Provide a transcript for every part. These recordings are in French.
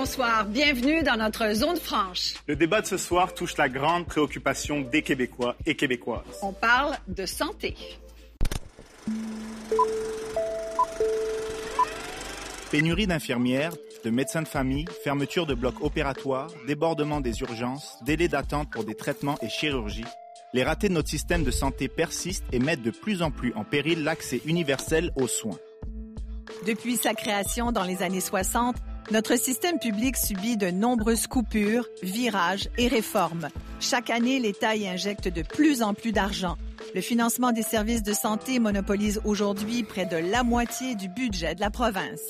bonsoir. Bienvenue dans notre zone franche. Le débat de ce soir touche la grande préoccupation des Québécois et Québécoises. On parle de santé. Pénurie d'infirmières, de médecins de famille, fermeture de blocs opératoires, débordement des urgences, délai d'attente pour des traitements et chirurgies. Les ratés de notre système de santé persistent et mettent de plus en plus en péril l'accès universel aux soins. Depuis sa création dans les années 60, notre système public subit de nombreuses coupures, virages et réformes. Chaque année, l'État y injecte de plus en plus d'argent. Le financement des services de santé monopolise aujourd'hui près de la moitié du budget de la province.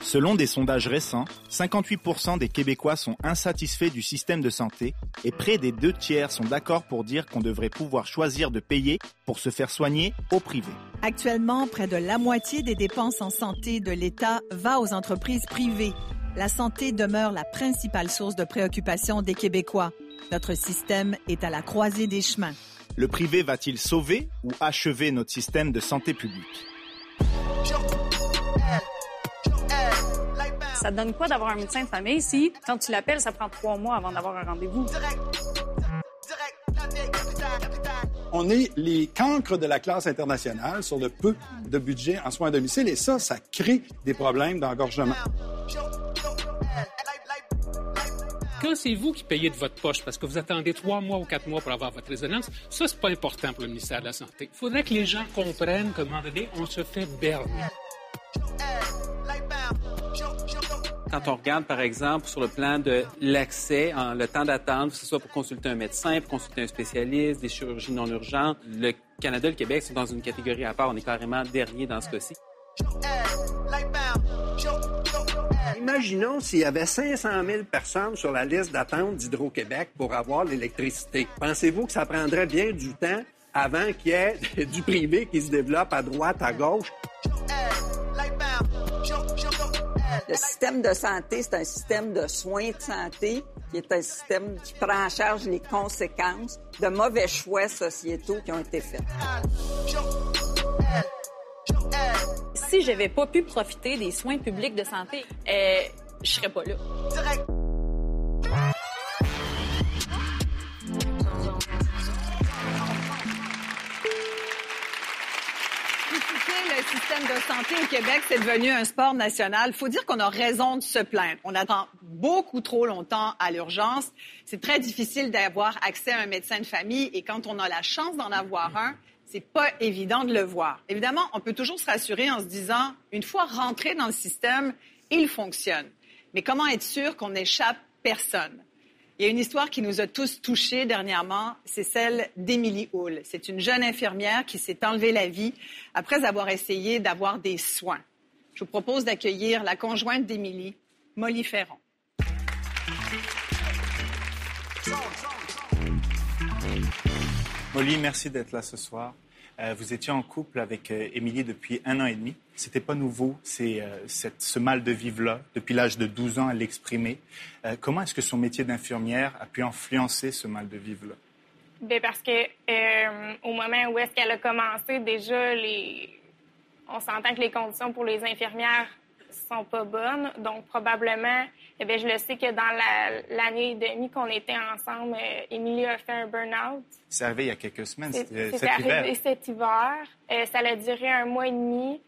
Selon des sondages récents, 58% des Québécois sont insatisfaits du système de santé et près des deux tiers sont d'accord pour dire qu'on devrait pouvoir choisir de payer pour se faire soigner au privé. Actuellement, près de la moitié des dépenses en santé de l'État va aux entreprises privées. La santé demeure la principale source de préoccupation des Québécois. Notre système est à la croisée des chemins. Le privé va-t-il sauver ou achever notre système de santé publique? Ça te donne quoi d'avoir un médecin de famille si, quand tu l'appelles, ça prend trois mois avant d'avoir un rendez-vous? On est les cancres de la classe internationale sur le peu de budget en soins à domicile et ça, ça crée des problèmes d'engorgement. Quand c'est vous qui payez de votre poche parce que vous attendez trois mois ou quatre mois pour avoir votre résonance, ça, c'est pas important pour le ministère de la Santé. Il faudrait que les gens comprennent qu'à un moment donné, on se fait berner. Quand on regarde, par exemple, sur le plan de l'accès, le temps d'attente, que ce soit pour consulter un médecin, pour consulter un spécialiste, des chirurgies non urgentes, le Canada et le Québec sont dans une catégorie à part. On est carrément dernier dans ce cas-ci. Imaginons s'il y avait 500 000 personnes sur la liste d'attente d'Hydro-Québec pour avoir l'électricité. Pensez-vous que ça prendrait bien du temps avant qu'il y ait du privé qui se développe à droite, à gauche? Le système de santé, c'est un système de soins de santé qui est un système qui prend en charge les conséquences de mauvais choix sociétaux qui ont été faits. Si j'avais pas pu profiter des soins publics de santé, euh, je serais pas là. le système de santé au Québec, c'est devenu un sport national. Il faut dire qu'on a raison de se plaindre. On attend beaucoup trop longtemps à l'urgence. C'est très difficile d'avoir accès à un médecin de famille et quand on a la chance d'en avoir un, c'est pas évident de le voir. Évidemment, on peut toujours se rassurer en se disant, une fois rentré dans le système, il fonctionne. Mais comment être sûr qu'on n'échappe personne? Il y a une histoire qui nous a tous touchés dernièrement, c'est celle d'Émilie Hull. C'est une jeune infirmière qui s'est enlevée la vie après avoir essayé d'avoir des soins. Je vous propose d'accueillir la conjointe d'Émilie, Molly Ferron. Molly, merci d'être là ce soir. Euh, vous étiez en couple avec euh, Émilie depuis un an et demi. C'était pas nouveau, c'est euh, ce mal de vivre-là. Depuis l'âge de 12 ans, elle l'exprimait. comment est-ce que son métier d'infirmière a pu influencer ce mal de vivre-là? Bien, parce que au moment où est-ce qu'elle a commencé, déjà, les... on s'entend que les conditions pour les infirmières sont pas bonnes. Donc, probablement, eh bien, je le sais que dans l'année et demie qu'on était ensemble, euh, Émilie a fait un burn-out. C'est arrivé il y a quelques semaines, c'était cet arrivé cet hiver. Euh, ça a duré un mois et demi,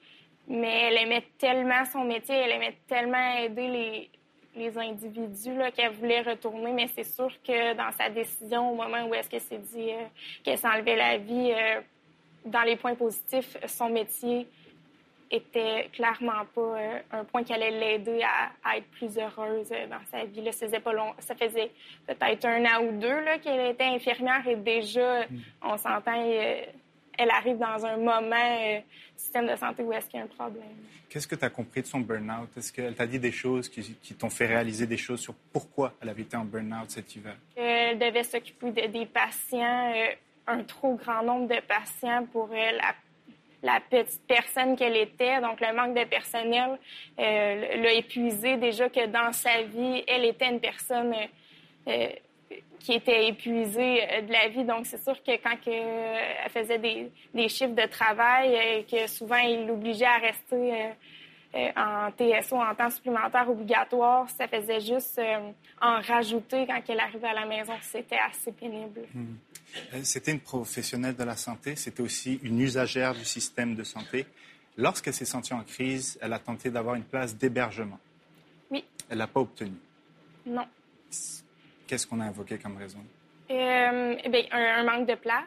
mais elle aimait tellement son métier, elle aimait tellement aider les, les individus qu'elle voulait retourner, mais c'est sûr que dans sa décision, au moment où est-ce qu'elle s'est dit euh, qu'elle s'enlevait la vie, dans les points positifs, son métier était clairement pas euh, un point qui allait l'aider à, être plus heureuse euh, dans sa vie. Là, ça faisait pas long, ça faisait peut-être un an ou deux qu'elle était infirmière et déjà, mm. on s'entend, euh, elle arrive dans un moment système de santé où est-ce qu'il y a un problème. Qu'est-ce que tu as compris de son burn-out? Est-ce qu'elle t'a dit des choses qui, t'ont fait réaliser des choses sur pourquoi elle avait été en burn-out cet hiver? Elle devait s'occuper de, des patients, un trop grand nombre de patients pour elle la petite personne qu'elle était. Donc, le manque de personnel euh, l'a épuisée déjà que dans sa vie, elle était une personne euh, qui était épuisée euh, de la vie. Donc, c'est sûr que quand elle faisait des, chiffres de travail, que souvent, il l'obligeait à rester en TSO, en temps supplémentaire obligatoire, ça faisait juste en rajouter quand elle arrivait à la maison. C'était assez pénible. Hmm. Euh, c'était une professionnelle de la santé, c'était aussi une usagère du système de santé. Lorsqu'elle s'est sentie en crise, elle a tenté d'avoir une place d'hébergement. Oui. Elle l'a pas obtenu. Non. Qu'est-ce qu'on a invoqué comme raison? Euh, eh bien, un, manque de place.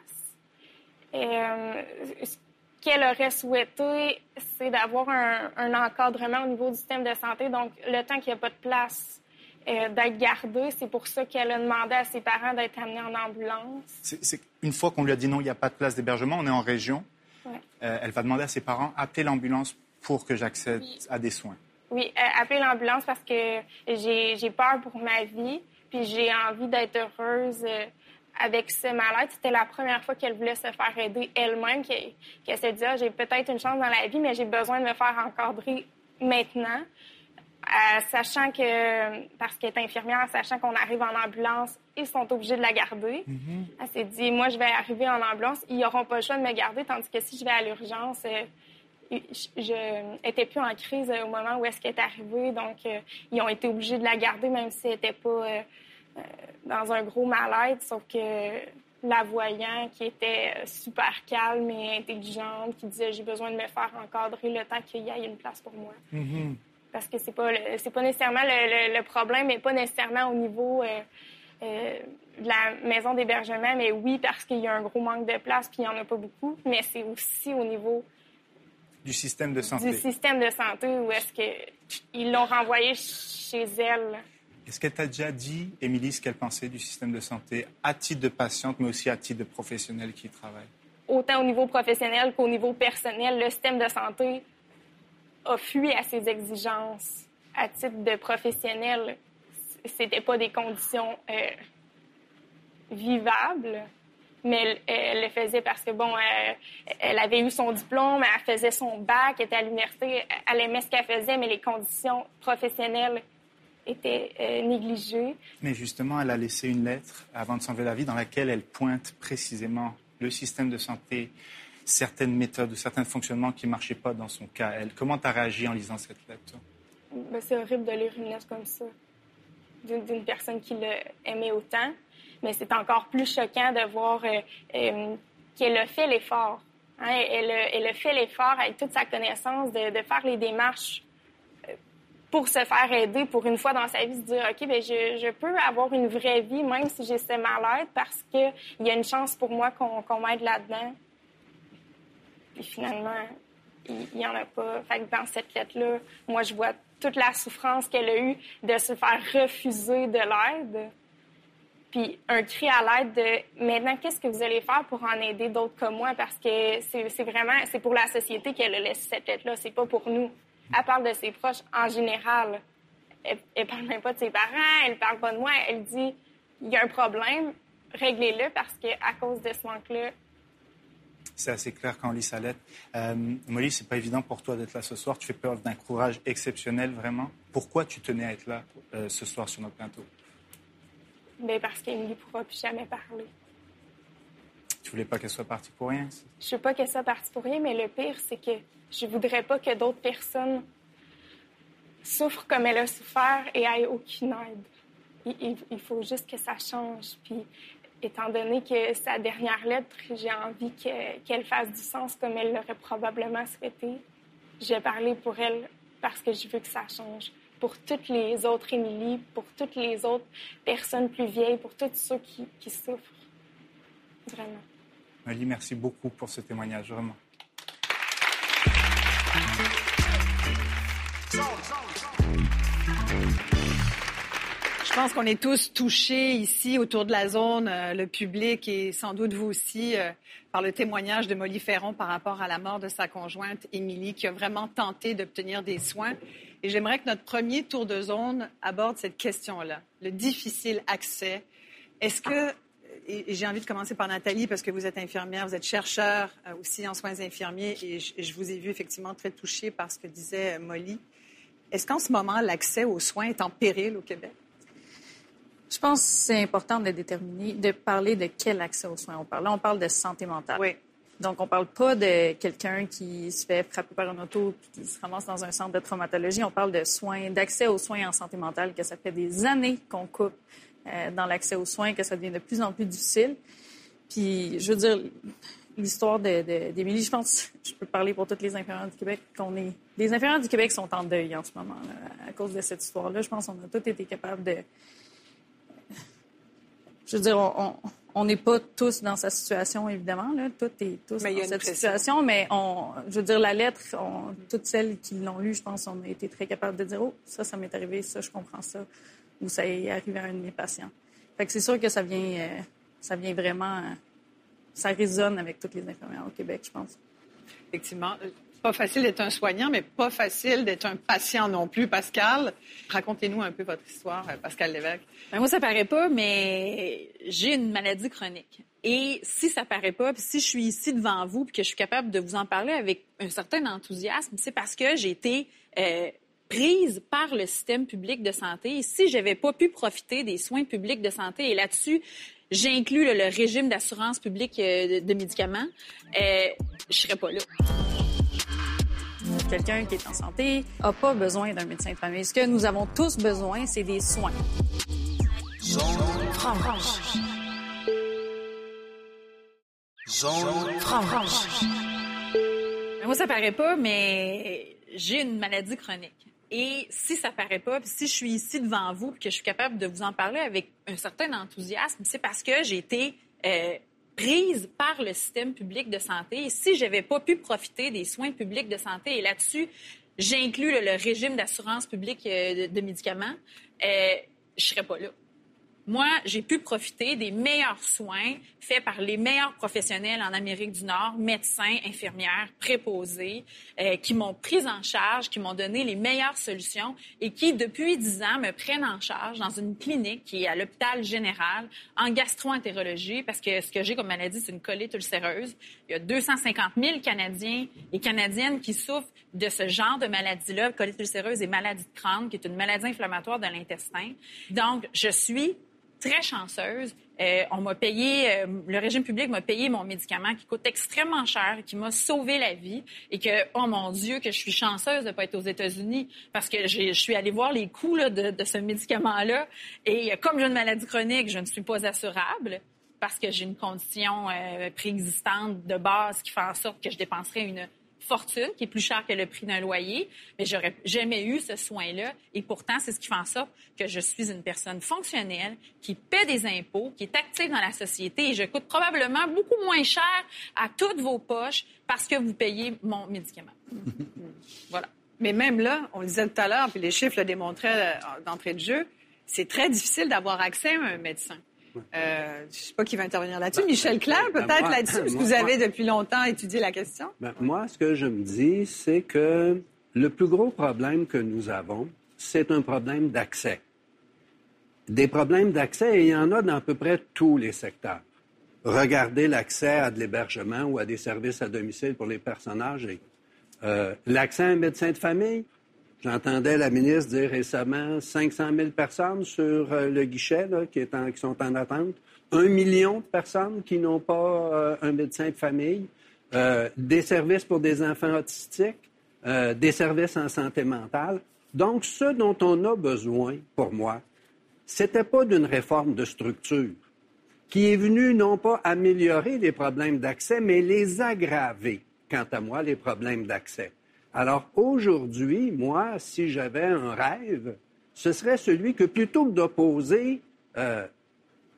Euh, ce qu'elle aurait souhaité, c'est d'avoir un, encadrement au niveau du système de santé. Donc, le temps qu'il n'y a pas de place, euh, d'être gardée, c'est pour ça qu'elle a demandé à ses parents d'être amenés en ambulance. C'est, une fois qu'on lui a dit non, il n'y a pas de place d'hébergement, on est en région. elle va demander à ses parents appelez l'ambulance pour que j'accède à des soins. Oui, appeler l'ambulance parce que j'ai peur pour ma vie. Puis j'ai envie d'être heureuse euh, avec ce mal-être. C'était la première fois qu'elle voulait se faire aider elle-même, qu'elle s'est dit, ah, j'ai peut-être une chance dans la vie, mais j'ai besoin de me faire encadrer maintenant. Euh, sachant que, parce qu'elle est infirmière, sachant qu'on arrive en ambulance, ils sont obligés de la garder. Mm-hmm. Elle s'est dit, moi, je vais arriver en ambulance, ils n'auront pas le choix de me garder, tandis que si je vais à l'urgence, euh, je n'étais plus en crise au moment où est-ce qu'elle est arrivée. Donc, euh, ils ont été obligés de la garder, même si elle n'était pas euh, euh, dans un gros mal-être. Sauf que la voyant, qui était super calme et intelligente, qui disait j'ai besoin de me faire encadrer le temps qu'il y ait une place pour moi. Mm-hmm. Parce que c'est pas c'est pas nécessairement le, problème, mais pas nécessairement au niveau de la maison d'hébergement, mais oui parce qu'il y a un gros manque de place puis il n'y en a pas beaucoup, mais c'est aussi au niveau du système de santé. Du système de santé où est-ce qu'ils l'ont renvoyée chez elle. Est-ce qu'elle t'a déjà dit, Émilie, ce qu'elle pensait du système de santé à titre de patiente, mais aussi à titre de professionnel qui y travaille? Autant au niveau professionnel qu'au niveau personnel, le système de santé a fui à ses exigences. À titre de professionnel, c'était pas des conditions euh, vivables mais elle, le faisait parce que, bon, elle, avait eu son diplôme, elle faisait son bac, elle était à l'université, elle aimait ce qu'elle faisait, mais les conditions professionnelles étaient euh, négligées. Mais justement, elle a laissé une lettre avant de s'enlever la vie dans laquelle elle pointe précisément le système de santé, certaines méthodes ou certains fonctionnements qui ne marchaient pas dans son cas. Elle, comment tu as réagi en lisant cette lettre? Ben, c'est horrible de lire une lettre comme ça d'une personne qui l'aimait autant mais c'est encore plus choquant de voir euh, euh, qu'elle a fait l'effort. Hein. Elle, a fait l'effort avec toute sa connaissance de, faire les démarches euh, pour se faire aider pour une fois dans sa vie, se dire, OK, bien, je, peux avoir une vraie vie même si j'ai ce mal-être parce qu'il y a une chance pour moi qu'on m'aide là-dedans. Puis finalement, il n'y en a pas. Fait dans cette lettre-là, moi, je vois toute la souffrance qu'elle a eue de se faire refuser de l'aide puis un cri à l'aide de maintenant, qu'est-ce que vous allez faire pour en aider d'autres comme moi? Parce que c'est vraiment, c'est pour la société qu'elle a laissé cette lettre-là, c'est pas pour nous. Elle parle de ses proches en général. Elle, elle parle même pas de ses parents, elle parle pas de moi. Elle dit, il y a un problème, réglez-le parce que à cause de ce manque-là, c'est assez clair quand on lit sa lettre. Euh, Molly, c'est pas évident pour toi d'être là ce soir. Tu fais preuve d'un courage exceptionnel, vraiment. Pourquoi tu tenais à être là euh, ce soir sur notre plateau? Mais parce qu'Emily ne pourra plus jamais parler. Tu voulais pas qu'elle soit partie pour rien? Je veux pas qu'elle soit partie pour rien, mais le pire, c'est que je voudrais pas que d'autres personnes souffrent comme elle a souffert et aient aucune aide. Il, faut juste que ça change. Puis, étant donné que sa dernière lettre, j'ai envie qu'elle fasse du sens comme elle l'aurait probablement souhaité, j'ai parlé pour elle parce que je veux que ça change pour toutes les autres Émilie, pour toutes les autres personnes plus vieilles, pour tous ceux qui, souffrent. Vraiment. Molly, merci beaucoup pour ce témoignage, vraiment. Je pense qu'on est tous touchés ici autour de la zone, euh, le public et sans doute vous aussi, euh, par le témoignage de Molly Ferron par rapport à la mort de sa conjointe Émilie, qui a vraiment tenté d'obtenir des soins. Et j'aimerais que notre premier tour de zone aborde cette question-là, le difficile accès. Est-ce que, et j'ai envie de commencer par Nathalie parce que vous êtes infirmière, vous êtes chercheur euh, aussi en soins infirmiers et je, vous ai vu effectivement très touchée par ce que disait Molly. Est-ce qu'en ce moment, l'accès aux soins est en péril au Québec? Je pense que c'est important de déterminer, de parler de quel accès aux soins on parle. Là, on parle de santé mentale. Oui. Donc, on parle pas de quelqu'un qui se fait frapper par un auto et qui se ramasse dans un centre de traumatologie. On parle de soins, d'accès aux soins en santé mentale, que ça fait des années qu'on coupe euh, dans l'accès aux soins, que ça devient de plus en plus difficile. Puis, je veux dire, l'histoire d'Émilie, de, je pense, je peux parler pour toutes les infirmières du Québec, qu'on est... Les infirmières du Québec sont en deuil en ce moment, à cause de cette histoire-là. Je pense qu'on a tous été capables de... Je veux dire, on n'est pas tous dans sa situation, évidemment. Là. Tout est tous dans cette situation, mais on, je veux dire, la lettre, toutes celles qui l'ont lue, je pense, on a été très capables de dire, oh, ça, ça m'est arrivé, ça, je comprends ça, ou ça est arrivé à un de mes patients. Fait que c'est sûr que ça vient, euh, ça vient vraiment, euh, ça résonne avec toutes les infirmières au Québec, je pense. Effectivement pas facile d'être un soignant, mais pas facile d'être un patient non plus. Pascal, racontez-nous un peu votre histoire, euh, Pascal Lévesque. Ben moi, ça paraît pas, mais j'ai une maladie chronique. Et si ça paraît pas, puis si je suis ici devant vous, puis que je suis capable de vous en parler avec un certain enthousiasme, c'est parce que j'ai été euh, prise par le système public de santé. Et si j'avais pas pu profiter des soins publics de santé, et là-dessus, j'inclus le, le, régime d'assurance publique euh, de, médicaments, euh, je serais pas là quelqu'un qui est en santé n'a pas besoin d'un médecin de famille. Ce que nous avons tous besoin, c'est des soins. Zone franche. Zone franche. Moi, ça paraît pas, mais j'ai une maladie chronique. Et si ça paraît pas, puis si je suis ici devant vous, puis que je suis capable de vous en parler avec un certain enthousiasme, c'est parce que j'ai été euh, prise par le système public de santé. Et si j'avais pas pu profiter des soins publics de santé, et là-dessus, j'inclus le, le, régime d'assurance publique euh, de, de, médicaments, euh, je serais pas là. Moi, j'ai pu profiter des meilleurs soins faits par les meilleurs professionnels en Amérique du Nord, médecins, infirmières, préposés, euh, qui m'ont prise en charge, qui m'ont donné les meilleures solutions et qui, depuis dix ans, me prennent en charge dans une clinique qui est à l'hôpital général en gastro-entérologie, parce que ce que j'ai comme maladie, c'est une colite ulcéreuse. Il y a 250 000 Canadiens et Canadiennes qui souffrent de ce genre de maladie-là, colite ulcéreuse et maladie de Crohn, qui est une maladie inflammatoire de l'intestin. Donc, je suis très chanceuse. Euh, on m'a payé, euh, le régime public m'a payé mon médicament qui coûte extrêmement cher, qui m'a sauvé la vie et que, oh mon Dieu, que je suis chanceuse de pas être aux États-Unis parce que je suis allée voir les coûts de, ce médicament-là et comme j'ai une maladie chronique, je ne suis pas assurable parce que j'ai une condition euh, préexistante de base qui fait en sorte que je dépenserais une fortune, qui est plus cher que le prix d'un loyer, mais j'aurais jamais eu ce soin-là. Et pourtant, c'est ce qui fait en sorte que je suis une personne fonctionnelle, qui paie des impôts, qui est active dans la société et je coûte probablement beaucoup moins cher à toutes vos poches parce que vous payez mon médicament. voilà. Mais même là, on le disait tout à l'heure, puis les chiffres le démontraient euh, d'entrée de jeu, c'est très difficile d'avoir accès à un médecin. Euh, je ne sais pas qui va intervenir là-dessus. Michel Clair, ben, peut-être là-dessus, parce que vous avez depuis longtemps étudié la question. Ben, moi, ce que je me dis, c'est que le plus gros problème que nous avons, c'est un problème d'accès. Des problèmes d'accès, il y en a dans à peu près tous les secteurs. Regardez l'accès à de l'hébergement ou à des services à domicile pour les personnes âgées. Euh, l'accès à un médecin de famille, J'entendais la ministre dire récemment 500 000 personnes sur euh, le guichet qui, sont en attente, un million de personnes qui n'ont pas euh, un médecin de famille, euh, des services pour des enfants autistiques, des services en santé mentale. Donc, ce dont on a besoin, pour moi, c'était pas d'une réforme de structure qui est venue non pas améliorer les problèmes d'accès, mais les aggraver, quant à moi, les problèmes d'accès. Alors aujourd'hui, moi, si j'avais un rêve, ce serait celui que plutôt que d'opposer euh,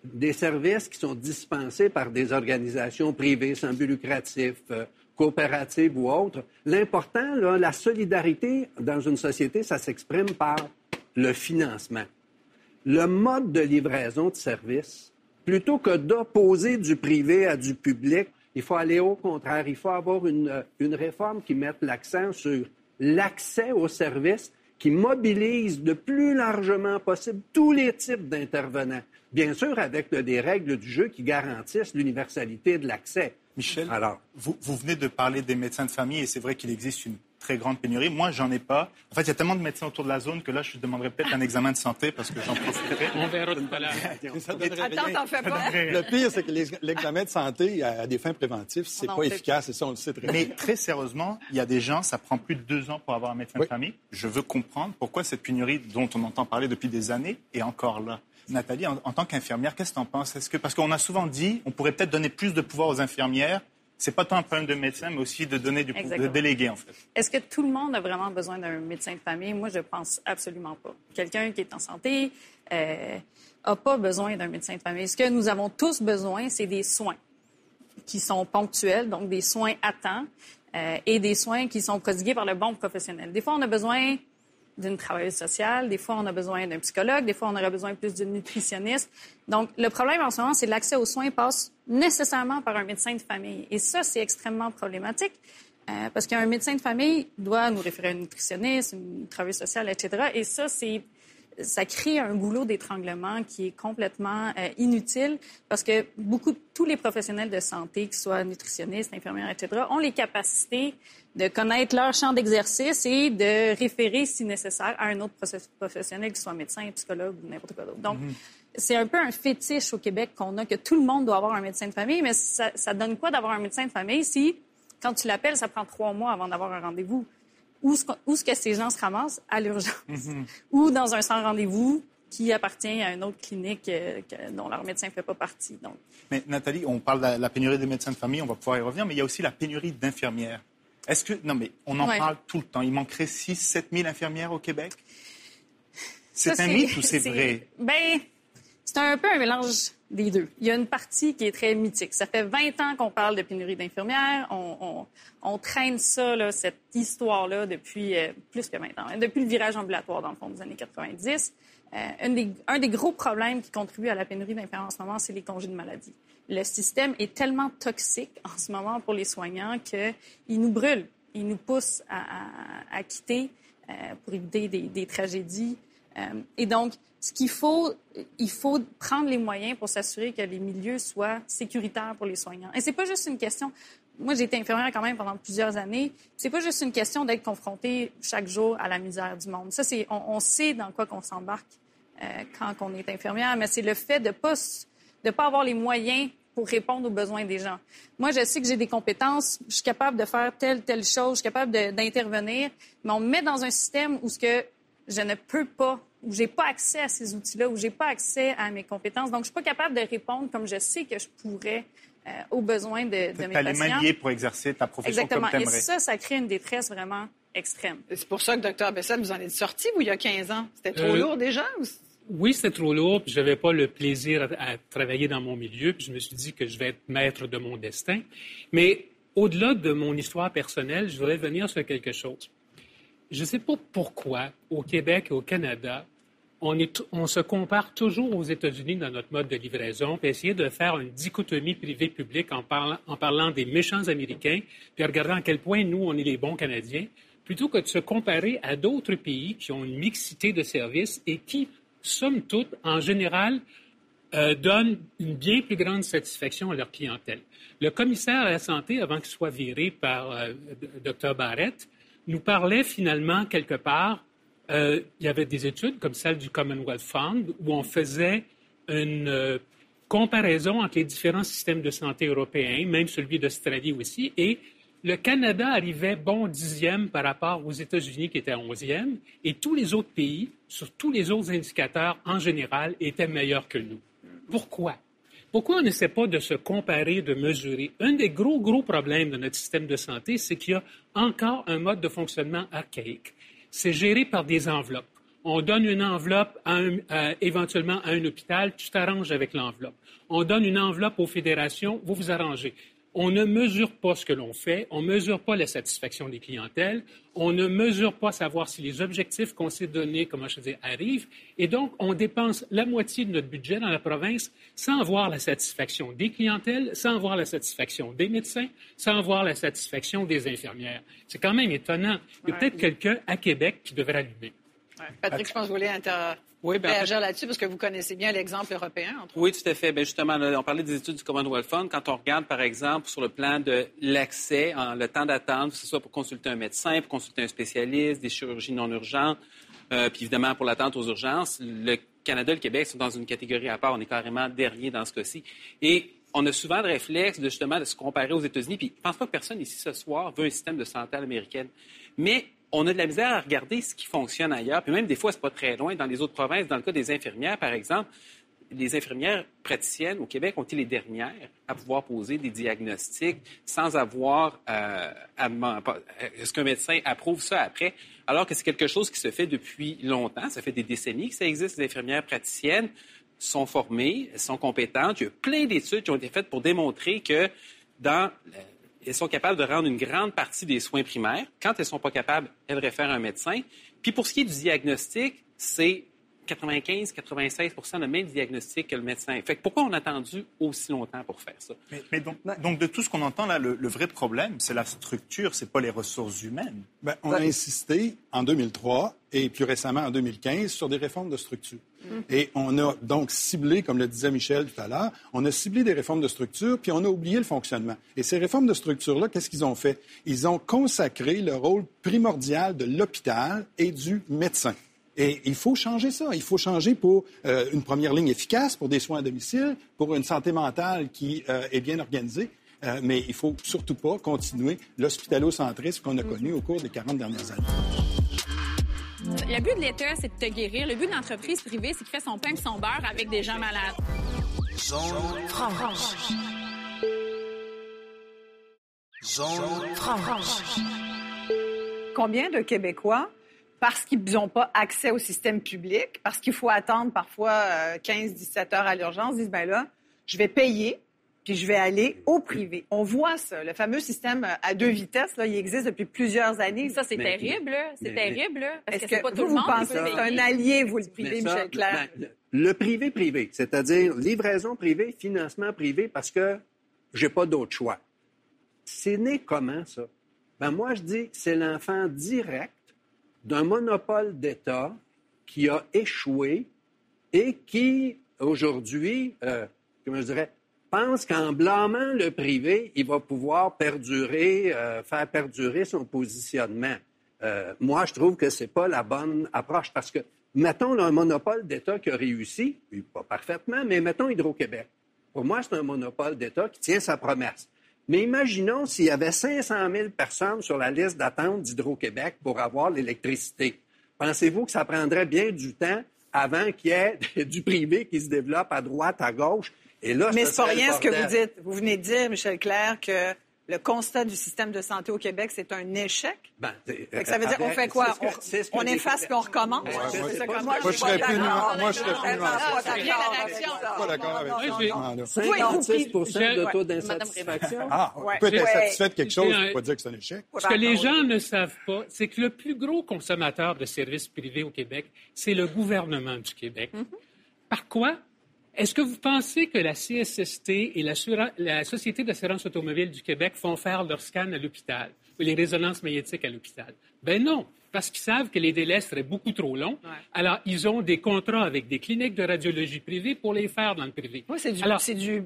des services qui sont dispensés par des organisations privées sans but lucratif, euh, coopératives ou autres, l'important, la solidarité dans une société, ça s'exprime par le financement. Le mode de livraison de services, plutôt que d'opposer du privé à du public, il faut aller au contraire. Il faut avoir une, euh, une réforme qui mette l'accent sur l'accès aux services, qui mobilise le plus largement possible tous les types d'intervenants. Bien sûr, avec des règles du jeu qui garantissent l'universalité de l'accès. Michel, Alors, vous, vous venez de parler des médecins de famille et c'est vrai qu'il existe une très grande pénurie. Moi, j'en ai pas. En fait, il y a tellement de médecins autour de la zone que là, je demanderais peut-être un examen de santé parce que j'en profiterai. On verra tout à l'heure. Attends, t'en fais pas. Le pire, c'est que l'examen de santé à des fins préventives, c'est pas efficace et ça, on le sait très bien. Mais très sérieusement, il y a des gens, ça prend plus de deux ans pour avoir un médecin de famille. Je veux comprendre pourquoi cette pénurie dont on entend parler depuis des années est encore là. Nathalie, en, tant qu'infirmière, qu'est-ce que tu en penses? Est-ce que parce qu'on a souvent dit, on pourrait peut-être donner plus de pouvoir aux infirmières c'est pas tant un problème de médecin, mais aussi de donner du de déléguer, en fait. Est-ce que tout le monde a vraiment besoin d'un médecin de famille? Moi, je pense absolument pas. Quelqu'un qui est en santé n'a euh, pas besoin d'un médecin de famille. Ce que nous avons tous besoin, c'est des soins qui sont ponctuels, donc des soins à temps, euh, et des soins qui sont prodigués par le bon professionnel. Des fois, on a besoin d'une travailleuse sociale, des fois on a besoin d'un psychologue, des fois on aurait besoin plus d'une nutritionniste. Donc le problème en ce moment, c'est que l'accès aux soins passe nécessairement par un médecin de famille. Et ça, c'est extrêmement problématique euh, parce qu'un médecin de famille doit nous référer à un nutritionniste, une travailleuse sociale, etc. Et ça, c'est ça crée un goulot d'étranglement qui est complètement euh, inutile parce que beaucoup, tous les professionnels de santé, qu'ils soient nutritionnistes, infirmières, etc., ont les capacités de connaître leur champ d'exercice et de référer, si nécessaire, à un autre professionnel, qu'il soit médecin, psychologue ou n'importe quoi d'autre. Donc, mhm. c'est un peu un fétiche au Québec qu'on a, que tout le monde doit avoir un médecin de famille, mais ça, ça donne quoi d'avoir un médecin de famille si, quand tu l'appelles, ça prend trois mois avant d'avoir un rendez-vous? Où est-ce que ces gens se ramassent? À l'urgence. Mhm. Ou dans un sans rendez-vous qui appartient à une autre clinique euh, dont leur médecin ne fait pas partie. Donc. Mais Nathalie, on parle de la pénurie des médecins de famille, on va pouvoir y revenir, mais il y a aussi la pénurie d'infirmières. Est-ce que. Non, mais on en parle tout le temps. Il manquerait 6 7 000 infirmières au Québec? C'est un mythe ou c'est vrai? Ben, c'est un peu un mélange des. Il y a une partie qui est très mythique. Ça fait 20 ans qu'on parle de pénurie d'infirmières. On, traîne ça, cette histoire-là, depuis euh, plus que 20 ans. Depuis le virage ambulatoire, dans le fond, des années 90. Euh, un, des, un, des, gros problèmes qui contribue à la pénurie d'infirmières en ce moment, c'est les congés de maladie le système est tellement toxique en ce moment pour les soignants qu'il nous brûle. Il nous pousse à, quitter euh, pour éviter des, tragédies. Euh, et donc, ce qu'il faut, il faut prendre les moyens pour s'assurer que les milieux soient sécuritaires pour les soignants. Et c'est pas juste une question. Moi, j'ai été infirmière quand même pendant plusieurs années. C'est pas juste une question d'être confronté chaque jour à la misère du monde. Ça, c'est, on, sait dans quoi qu'on s'embarque euh, quand on est infirmière, mais c'est le fait de pas de pas avoir les moyens pour répondre aux besoins des gens. Moi, je sais que j'ai des compétences, je suis capable de faire telle, telle chose, je suis capable d'intervenir, mais on me met dans un système où ce que je ne peux pas, où j'ai pas accès à ces outils-là, où j'ai pas accès à mes compétences. Donc, je suis pas capable de répondre comme je sais que je pourrais euh, aux besoins de, de mes patients. les mains liées pour exercer ta profession Exactement. comme Et ça, ça crée une détresse vraiment extrême. C'est pour ça que Dr Bessel, vous en êtes sorti, vous, il y a 15 ans. C'était trop euh, lourd déjà? oui, c'était trop lourd, puis je n'avais pas le plaisir à, travailler dans mon milieu, puis je me suis dit que je vais être maître de mon destin. Mais au-delà de mon histoire personnelle, je voudrais venir sur quelque chose. Je ne sais pas pourquoi, au Québec et au Canada, on, se compare toujours aux États-Unis dans notre mode de livraison, puis essayer de faire une dichotomie parlant, en parlant des méchants Américains, puis en regardant à quel point nous, on est les bons Canadiens, plutôt que de se comparer à d'autres pays qui ont une mixité de services et qui somme toute, en général, euh, donnent une bien plus grande satisfaction à leur clientèle. Le commissaire à la santé, avant qu'il soit viré par euh, Dr Barrett, nous parlait finalement quelque part, euh, il y avait des études comme celle du Commonwealth Fund où on faisait une euh, comparaison entre les différents systèmes de santé européens, même celui d'Australie aussi, et le Canada arrivait bon dixième par rapport aux États-Unis qui étaient onzième, et tous les autres pays, sur tous les autres indicateurs en général, étaient meilleurs que nous. Pourquoi? Pourquoi on n'essaie pas de se comparer, de mesurer? Un des gros, gros problèmes de notre système de santé, c'est qu'il y a encore un mode de fonctionnement archaïque. C'est géré par des enveloppes. On donne une enveloppe éventuellement à un hôpital, tu t'arranges avec l'enveloppe. On donne une enveloppe aux fédérations, vous vous arrangez on ne mesure pas ce que l'on fait, on ne mesure pas la satisfaction des clientèles, on ne mesure pas savoir si les objectifs qu'on s'est donnés, comment je dis, arrivent, et donc on dépense la moitié de notre budget dans la province sans voir la satisfaction des clientèles, sans voir la satisfaction des médecins, sans voir la satisfaction des infirmières. C'est quand même étonnant. Il y a peut-être quelqu'un à Québec qui devrait allumer. Patrick, je pense que vous voulez inter... Oui, ben, en fait- réagir là-dessus parce que vous connaissez bien l'exemple européen. Entre Oui, tout à fait. Ben justement, là, on parlait des études du Commonwealth Fund. Quand on regarde, par exemple, sur le plan de l'accès, le temps d'attente, que ce soit pour consulter un médecin, pour consulter un spécialiste, des chirurgies non urgentes, euh, puis évidemment pour l'attente aux urgences, le Canada et le Québec sont dans une catégorie à part. On est carrément dernier dans ce cas-ci. Et on a souvent le réflexe de justement de se comparer aux États-Unis. Puis je pense pas que personne ici ce soir veut un système de santé à l'américaine. Mais on a de la misère à regarder ce qui fonctionne ailleurs. Puis même des fois, c'est pas très loin. Dans les autres provinces, dans le cas des infirmières, par exemple, les infirmières praticiennes au Québec ont été les dernières à pouvoir poser des diagnostics sans avoir euh, à pas- est-ce qu'un médecin approuve ça après? Alors que c'est quelque chose qui se fait depuis longtemps ça fait des décennies que ça existe les infirmières praticiennes sont formées sont compétentes il y a plein d'études qui ont été faites pour démontrer que dans le- elles sont capables de rendre une grande partie des soins primaires. Quand elles ne sont pas capables, elles réfèrent un médecin. Puis pour ce qui est du diagnostic, c'est 95-96% le même diagnostic que le médecin. Fait que pourquoi on a attendu aussi longtemps pour faire ça? Mais, mais donc, donc, de tout ce qu'on entend là, le, le vrai problème, c'est la structure, c'est pas les ressources humaines. Ben, on a insisté en 2003 et plus récemment en 2015 sur des réformes de structure. Et on a donc ciblé, comme le disait Michel tout à l'heure, on a ciblé des réformes de structure, puis on a oublié le fonctionnement. Et ces réformes de structure-là, qu'est-ce qu'ils ont fait? Ils ont consacré le rôle primordial de l'hôpital et du médecin. Et il faut changer ça. Il faut changer pour euh, une première ligne efficace, pour des soins à domicile, pour une santé mentale qui euh, est bien organisée. Euh, mais il faut surtout pas continuer l'hospitalo-centrisme qu'on a connu au cours des 40 dernières années. Le but de l'État, c'est de te guérir. Le but de l'entreprise privée, c'est qu'il fait son pain et son beurre avec des gens malades. Combien de Québécois, parce qu'ils n'ont pas accès au système public, parce qu'il faut attendre parfois 15-17 heures à l'urgence, disent, ben là, je vais payer, puis je vais aller au privé. On voit ça, le fameux système à deux vitesses, là, il existe depuis plusieurs années. Ça, c'est terrible. C'est terrible, là. Parce Est-ce que c'est que pas vous, tout le vous monde qui pensez que c'est un allié, vous, le privé, ça, Michel Clair? ben, le, le privé-privé, c'est-à-dire livraison privée, financement privé, parce que j'ai pas d'autre choix. C'est né comment, ça? Ben, moi, je dis que c'est l'enfant direct d'un monopole d'État qui a échoué et qui, aujourd'hui, euh, je dirais, pense qu'en blâmant le privé, il va pouvoir perdurer, euh, faire perdurer son positionnement. Euh, moi, je trouve que c'est pas la bonne approche parce que, mettons, un monopole d'État qui a réussi, pas parfaitement, mais mettons Hydro-Québec. Pour moi, c'est un monopole d'État qui tient sa promesse. Mais imaginons s'il y avait 500 000 personnes sur la liste d'attente d'Hydro-Québec pour avoir l'électricité. Pensez-vous que ça prendrait bien du temps avant qu'il y ait du privé qui se développe à droite, à gauche? Et là, Mais ce c'est pas rien ce que vous dites. Vous venez de dire, Michel Clair, que le constat du système de santé au Québec, c'est un échec. Ben, c'est- Fait que ça veut dire, on fait quoi? que- On, efface puis on recommence? Ouais, qu'on- pas- moi, Moi, je serais plus d'accord. nuan- moi, je serais plus nuancé. pas d'accord avec ça. pas d'accord avec Non, ça. non, Oui, non, non. 56 Je- de taux d'insatisfaction. Ah, on Ouais. peut être Ouais. insatisfait de quelque chose, on peut pas dire que c'est un échec. Ce que les gens ne savent pas, c'est que le plus gros consommateur de services privés au Québec, c'est le gouvernement du Québec. Par quoi? Est-ce que vous pensez que la CSST et la Société d'assurance automobile du Québec font faire leur scan à l'hôpital ou les résonances magnétiques à l'hôpital? Ben non, parce qu'ils savent que les délais seraient beaucoup trop longs. Alors, ils ont des contrats avec des cliniques de radiologie privées pour les faire dans le privé. Oui, c'est du, Alors, c'est du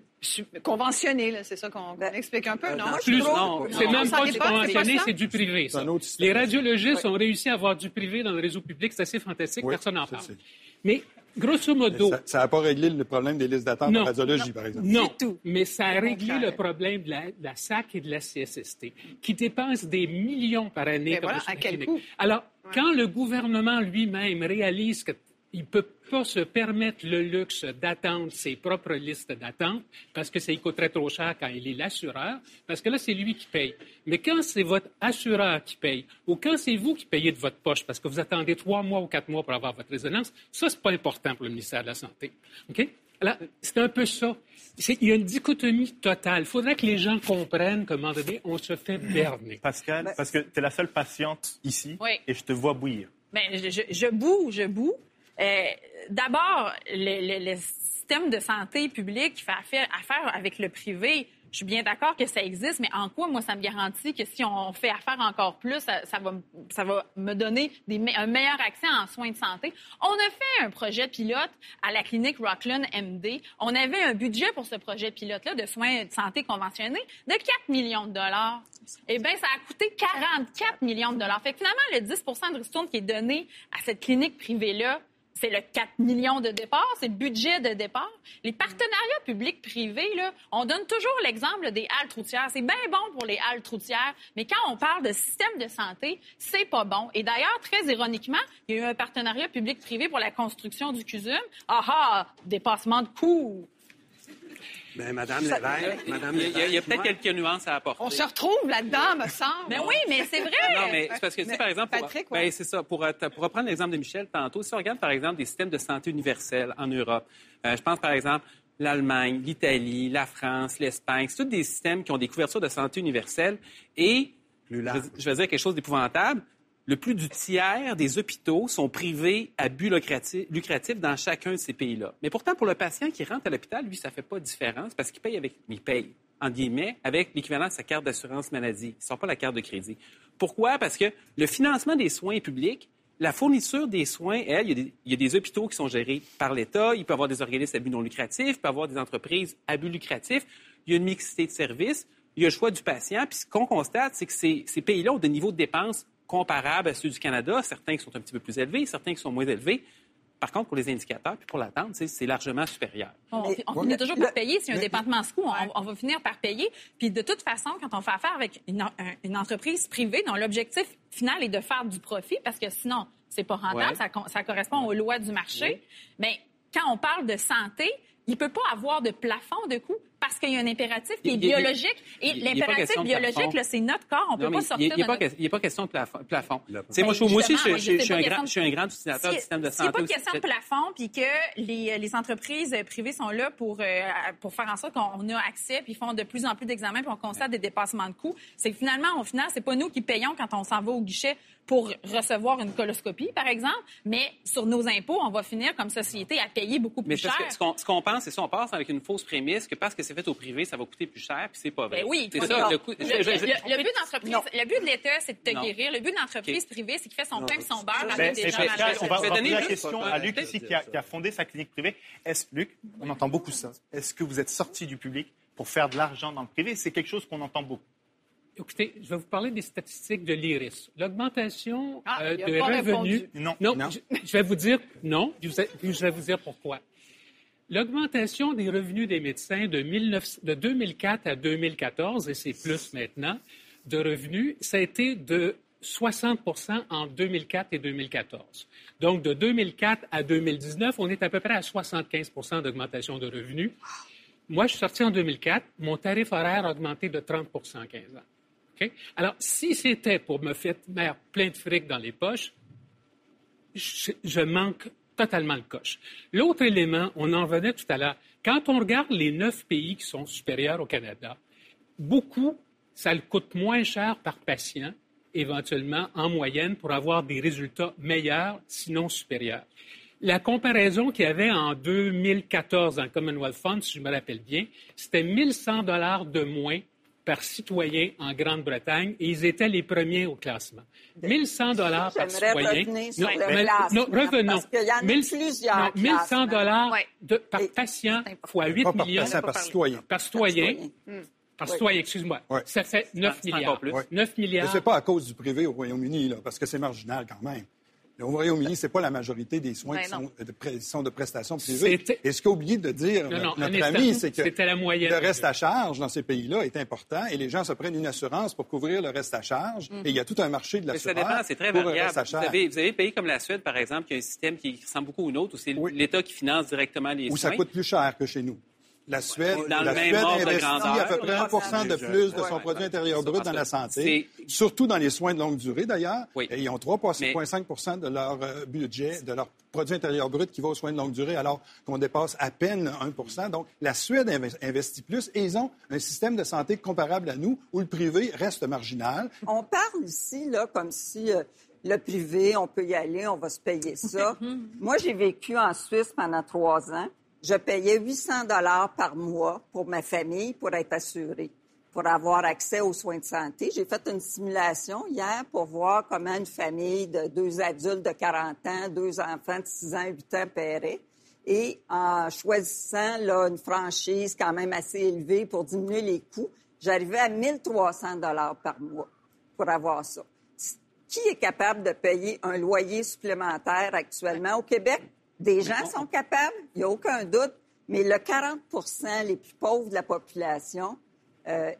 conventionné, c'est ça qu'on qu'on explique un peu, non? moi, Plus, Non, c'est non, même pas du conventionné, c'est du privé. Ça. Les radiologistes ont réussi à avoir du privé dans le réseau public, c'est assez fantastique, personne n'en parle. c'est- Mais grosso modo, Ça n'a pas réglé le problème des listes d'attente Non. en radiologie, par exemple. non, tout. mais ça a réglé le problème de la, de la SAC et de la CSST, qui dépensent des millions par année. Mais comme voilà, à quel coût? Alors, quand le gouvernement lui-même réalise qu'il ne peut pas se permettre le luxe d'attendre ses propres listes d'attente, parce que ça lui coûterait trop cher quand il est l'assureur, parce que là, c'est lui qui paye. Mais quand c'est votre assureur qui paye, ou quand c'est vous qui payez de votre poche, parce que vous attendez trois mois ou quatre mois pour avoir votre résonance, ça, c'est pas important pour le ministère de la Santé. OK? Alors, c'est un peu ça. C'est- Il y a une dichotomie totale. Il faudrait que les gens comprennent qu'à un moment donné, on se fait berner. Pascal, parce que tu es la seule patiente ici Oui. et je te vois bouillir. Ben, je, je, je boue, je boue. Euh, D'abord, le, système de santé publique qui fait affaire, avec le privé, Je suis bien d'accord que ça existe, mais en quoi, moi, ça me garantit que si on fait affaire encore plus, ça, va, me donner un meilleur accès en soins de santé? On a fait un projet pilote à la clinique Rockland MD. On avait un budget pour ce projet pilote-là de soins de santé conventionnés de 4 millions de dollars. Eh bien, ça a coûté 44 millions de dollars. Fait que finalement, le 10% de ristourne qui est donné à cette clinique privée-là, c'est le 4 millions de départ, c'est le budget de départ. Les partenariats publics-privés, on donne toujours l'exemple des haltes routières. C'est bien bon pour les haltes routières, mais quand on parle de système de santé, c'est pas bon. Et d'ailleurs, très ironiquement, il y a eu un partenariat public-privé pour la construction du CUSUM. Ah ah, dépassement de coûts. Mais Madame Lévesque, Madame Il y a, il y a Lévesque, peut-être quelques nuances à apporter. On se retrouve là-dedans, me semble. Mais oui, mais c'est vrai. Non, mais c'est parce que, tu sais, Mais par exemple, pour, Patrick, ben, ouais. c'est ça. Pour, euh, pour reprendre l'exemple de Michel tantôt, si on regarde, par exemple, des systèmes de santé universels en Europe, euh, je pense, par exemple, l'Allemagne, l'Italie, la France, l'Espagne, c'est tous des systèmes qui ont des couvertures de santé universelles et, je, Plus large. je vais dire quelque chose d'épouvantable, le plus du tiers des hôpitaux sont privés à but lucratif, dans chacun de ces pays-là. Mais pourtant, pour le patient qui rentre à l'hôpital, lui, ça fait pas de différence parce qu'il paye avec, il paye, guillemets, avec l'équivalent de sa carte d'assurance maladie. Il ne sort pas la carte de crédit. Pourquoi? Parce que le financement des soins publics, la fourniture des soins, elle, il y, a des, hôpitaux qui sont gérés par l'État, il peut y avoir des organismes à but non lucratif, il peut y avoir des entreprises à but lucratif, il y a une mixité de services, il y a le choix du patient. Puis ce qu'on constate, c'est que ces pays-là ont des niveaux de dépenses comparables à ceux du Canada, certains qui sont un petit peu plus élevés, certains qui sont moins élevés. Par contre, pour les indicateurs puis pour l'attente, c'est largement supérieur. On, Mais- on finit toujours par le- payer. A un mais- dépendement sous, on, on va finir par payer. Puis de toute façon, quand on fait affaire avec une, un- une entreprise privée dont l'objectif final est de faire du profit, parce que sinon, c'est pas rentable, Ouais. ça correspond aux lois du marché. Mais quand on parle de santé, il peut pas avoir de plafond de coût parce qu'il y a un impératif qui est Il- il- il- biologique. Et il- il pas l'impératif biologique, c'est notre corps. On peut Non, mais pas il sortir de pas notre... il a pas question de plafond. sais, moi, je, aussi, je, suis un pas grand, utilisateur du système de s'il n'y a santé. pas de aussi. question de plafond, puis que les, entreprises privées sont là pour, euh, pour faire en sorte qu'on a accès, puis font de plus en plus d'examens, puis on constate des dépassements de coûts, c'est que finalement, au final, c'est pas nous qui payons quand on s'en va au guichet pour recevoir une coloscopie, par exemple, mais sur nos impôts, on va finir comme société à payer beaucoup plus Mais cher. ce qu'on ce qu'on pense, c'est ça, on passe avec une fausse prémisse que parce que c'est fait au privé, ça va coûter plus cher, puis c'est pas vrai. Ben oui, c'est ça. Le, coût- Le, je- je- je- le- le but d'entreprise, Non. le but de l'État, c'est de te Non. guérir. Le but d'entreprise privée, c'est qu'il fait son pain et son beurre des gens malades. on va, donner poser la question à Luc ici qui a, qui a fondé sa clinique privée. Est-ce, Luc, on entend beaucoup ça? Est-ce que vous êtes sorti du public pour faire de l'argent dans le privé? C'est quelque chose qu'on entend beaucoup. Écoutez, je vais vous parler des statistiques de l'IRIS. L'augmentation Ah, euh, de revenus. répondu. Non. Non, Non. Je, je vais vous dire non, puis je vais vous dire pourquoi. L'augmentation des revenus des médecins de, 19 de 2004 à 2014, et c'est plus maintenant, de revenus, ça a été de 60% en 2004 et 2014. Donc, de 2004 à 2019, on est à peu près à 75% d'augmentation de revenus. Moi, je suis sorti en 2004. Mon tarif horaire a augmenté de 30% en 15 ans. Alors, si c'était pour me faire plein de fric dans les poches, je manque totalement le coche. L'autre élément, on en venait tout à l'heure. Quand on regarde les neuf pays qui sont supérieurs au Canada, beaucoup, ça le coûte moins cher par patient, éventuellement, en moyenne, pour avoir des résultats meilleurs, sinon supérieurs. La comparaison qu'il y avait en 2014 dans le Commonwealth Fund, si je me rappelle bien, c'était 1100 dollars de moins par citoyen en Grande-Bretagne et ils étaient les premiers au classement. 1100 dollars par citoyen. revenir sur le mais- classement, non, revenons. parce qu'il y en a 1000 plusieurs non, 1100 classements. dollars Ouais. par Et- patient fois 8 Pas par millions patient, par citoyen. par citoyen. citoyen. Par Oui. citoyen, excuse-moi. Ça fait 9 c'est encore milliards. plus. Ouais. 9 Mais milliards. c'est pas à cause du privé au Royaume-Uni, parce que c'est marginal quand même. Au Royaume-Uni, c'est pas la majorité des soins Ben qui non. sont de, pré- sont de prestations privées. Et ce qu'a oublié de dire Non, non, notre, ami, c'est que C'était la moyenne. le reste à charge dans ces pays-là est important et les gens se prennent une assurance pour couvrir le reste à charge. Et il y a tout un marché de Mais ça l'assurance dépend, c'est très pour le variable. reste à Vous avez, vous avez des pays comme la Suède, par exemple, qui a un système qui ressemble beaucoup au nôtre, où c'est Oui. l'État qui finance directement les Où ça soins. coûte plus cher que chez nous. La Suède, Dans la Suède investit à peu près 1% de plus de son produit intérieur brut dans la santé, surtout dans les soins de longue durée d'ailleurs. Oui. Et ils ont 3,5% de leur euh, budget, de leur produit intérieur brut qui va aux soins de longue durée, alors qu'on dépasse à peine 1% Donc, la Suède inve- investit plus et ils ont un système de santé comparable à nous où le privé reste marginal. On parle ici, là, comme si euh, le privé, on peut y aller, on va se payer ça. Moi, j'ai vécu en Suisse pendant trois ans. Je payais 800 dollars par mois pour ma famille pour être assurée, pour avoir accès aux soins de santé. J'ai fait une simulation hier pour voir comment une famille de deux adultes de 40 ans, deux enfants de 6 ans, 8 ans paierait. Et en choisissant là, une franchise quand même assez élevée pour diminuer les coûts, j'arrivais à 1300 dollars par mois pour avoir ça. Qui est capable de payer un loyer supplémentaire actuellement au Québec? Des gens sont capables, il n'y a aucun doute, mais le 40% les plus pauvres de la population, euh,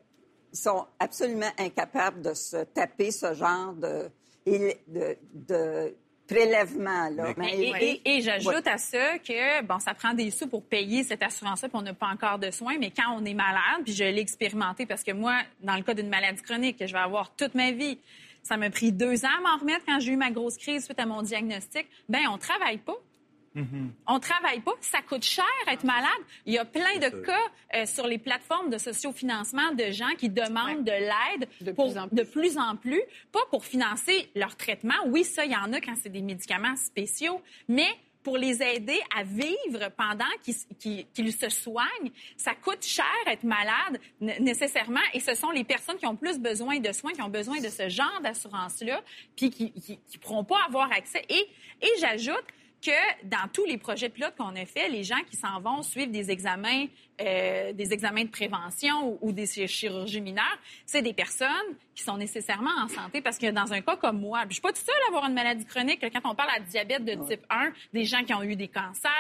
ils sont absolument incapables de se taper ce genre de, de, de prélèvement-là. Et, et, j'ajoute à ça que, bon, ça prend des sous pour payer cette assurance-là, puis on n'a pas encore de soins, mais quand on est malade, puis je l'ai expérimenté parce que moi, dans le cas d'une maladie chronique que je vais avoir toute ma vie, ça m'a pris deux ans à m'en remettre quand j'ai eu ma grosse crise suite à mon diagnostic. Ben, on travaille pas. Mm-hmm. On travaille pas, ça coûte cher être malade. Il y a plein de cas euh, sur les plateformes de sociofinancement de gens qui demandent de l'aide de, de plus en plus, pas pour financer leur traitement. Oui, ça, il y en a quand c'est des médicaments spéciaux, mais pour les aider à vivre pendant qu'ils se soignent. Ça coûte cher être malade nécessairement et ce sont les personnes qui ont plus besoin de soins, qui ont besoin de ce genre d'assurance-là, puis qui ne pourront pas avoir accès. Et, et j'ajoute, que dans tous les projets pilotes qu'on a fait, les gens qui s'en vont suivre des examens, euh, des examens de prévention ou, des chirurgies mineures, c'est des personnes qui sont nécessairement en santé parce que dans un cas comme moi, je suis pas toute seule à avoir une maladie chronique. Quand on parle de diabète de type 1, des gens qui ont eu des cancers,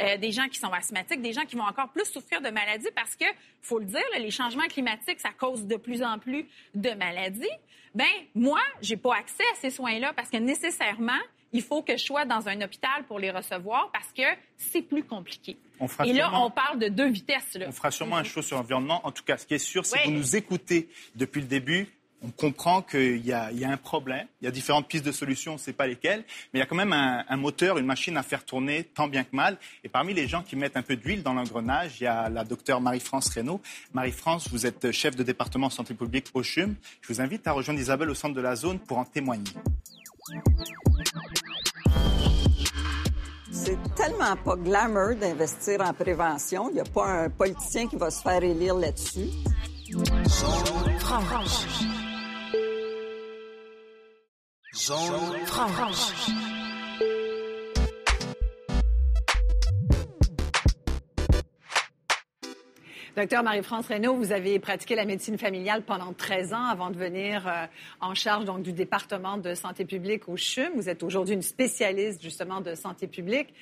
euh, des gens qui sont asthmatiques, des gens qui vont encore plus souffrir de maladies parce que, faut le dire, les changements climatiques, ça cause de plus en plus de maladies. Ben moi, j'ai pas accès à ces soins-là parce que nécessairement, il faut que je sois dans un hôpital pour les recevoir parce que c'est plus compliqué. Et là, on parle de deux vitesses. On fera sûrement un show sur l'environnement. En tout cas, ce qui est sûr, c'est que vous nous écoutez depuis le début. On comprend qu'il y, a un problème. Il y a différentes pistes de solutions, on ne sait pas lesquelles. Mais il y a quand même un, moteur, une machine à faire tourner, tant bien que mal. Et parmi les gens qui mettent un peu d'huile dans l'engrenage, il y a la docteure Marie-France Reynaud. Marie-France, vous êtes chef de département santé publique au CHUM. Je vous invite à rejoindre Isabelle au centre de la zone pour en témoigner. C'est tellement pas glamour d'investir en prévention. Il n'y a pas un politicien qui va se faire élire là-dessus. Docteur Marie-France Reynaud, vous avez pratiqué la médecine familiale pendant 13 ans avant de venir euh, en charge donc, du département de santé publique au CHUM. Vous êtes aujourd'hui une spécialiste justement de santé publique.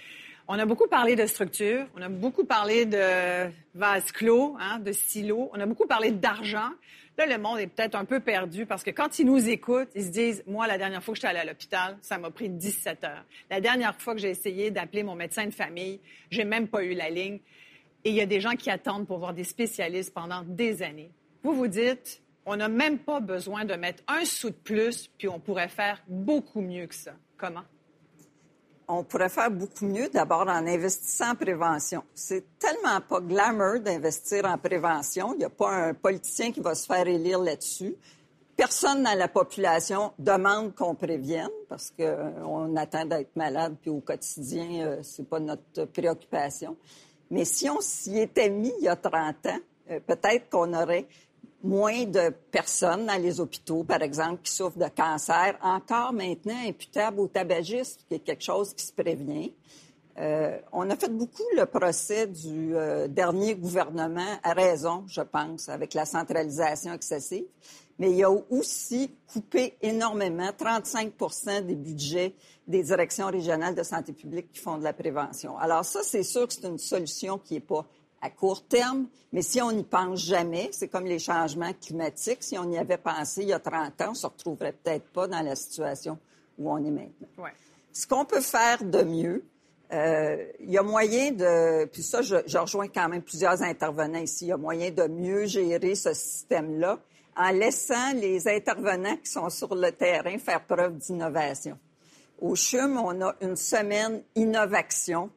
On a beaucoup parlé de structure, on a beaucoup parlé de vase clos, hein, de silos, on a beaucoup parlé d'argent. Là, le monde est peut-être un peu perdu parce que quand ils nous écoutent, ils se disent, moi, la dernière fois que j'étais allée à l'hôpital, ça m'a pris 17 heures. La dernière fois que j'ai essayé d'appeler mon médecin de famille, j'ai même pas eu la ligne. Et il y a des gens qui attendent pour voir des spécialistes pendant des années. Vous vous dites, on n'a même pas besoin de mettre un sou de plus, puis on pourrait faire beaucoup mieux que ça. Comment? On pourrait faire beaucoup mieux d'abord en investissant en prévention. C'est tellement pas glamour d'investir en prévention. Il n'y a pas un politicien qui va se faire élire là-dessus. Personne dans la population demande qu'on prévienne parce qu'on attend d'être malade, puis au quotidien, euh, c'est pas notre préoccupation. Mais si on s'y était mis il y a 30 ans, euh, peut-être qu'on aurait moins de personnes dans les hôpitaux, par exemple, qui souffrent de cancer, encore maintenant imputables au tabagisme, qui est quelque chose qui se prévient. Euh, on a fait beaucoup le procès du euh, dernier gouvernement, à raison, je pense, avec la centralisation excessive. Mais il a aussi coupé énormément, 35% des budgets des directions régionales de santé publique qui font de la prévention. Alors ça, c'est sûr que c'est une solution qui n'est pas à court terme, mais si on n'y pense jamais, c'est comme les changements climatiques. Si on y avait pensé il y a 30 ans, on ne se retrouverait peut-être pas dans la situation où on est maintenant. Ouais. Ce qu'on peut faire de mieux, euh, il y a moyen de, puis ça, je, je, rejoins quand même plusieurs intervenants ici, il y a moyen de mieux gérer ce système-là en laissant les intervenants qui sont sur le terrain faire preuve d'innovation. Au CHUM, on a une semaine innovation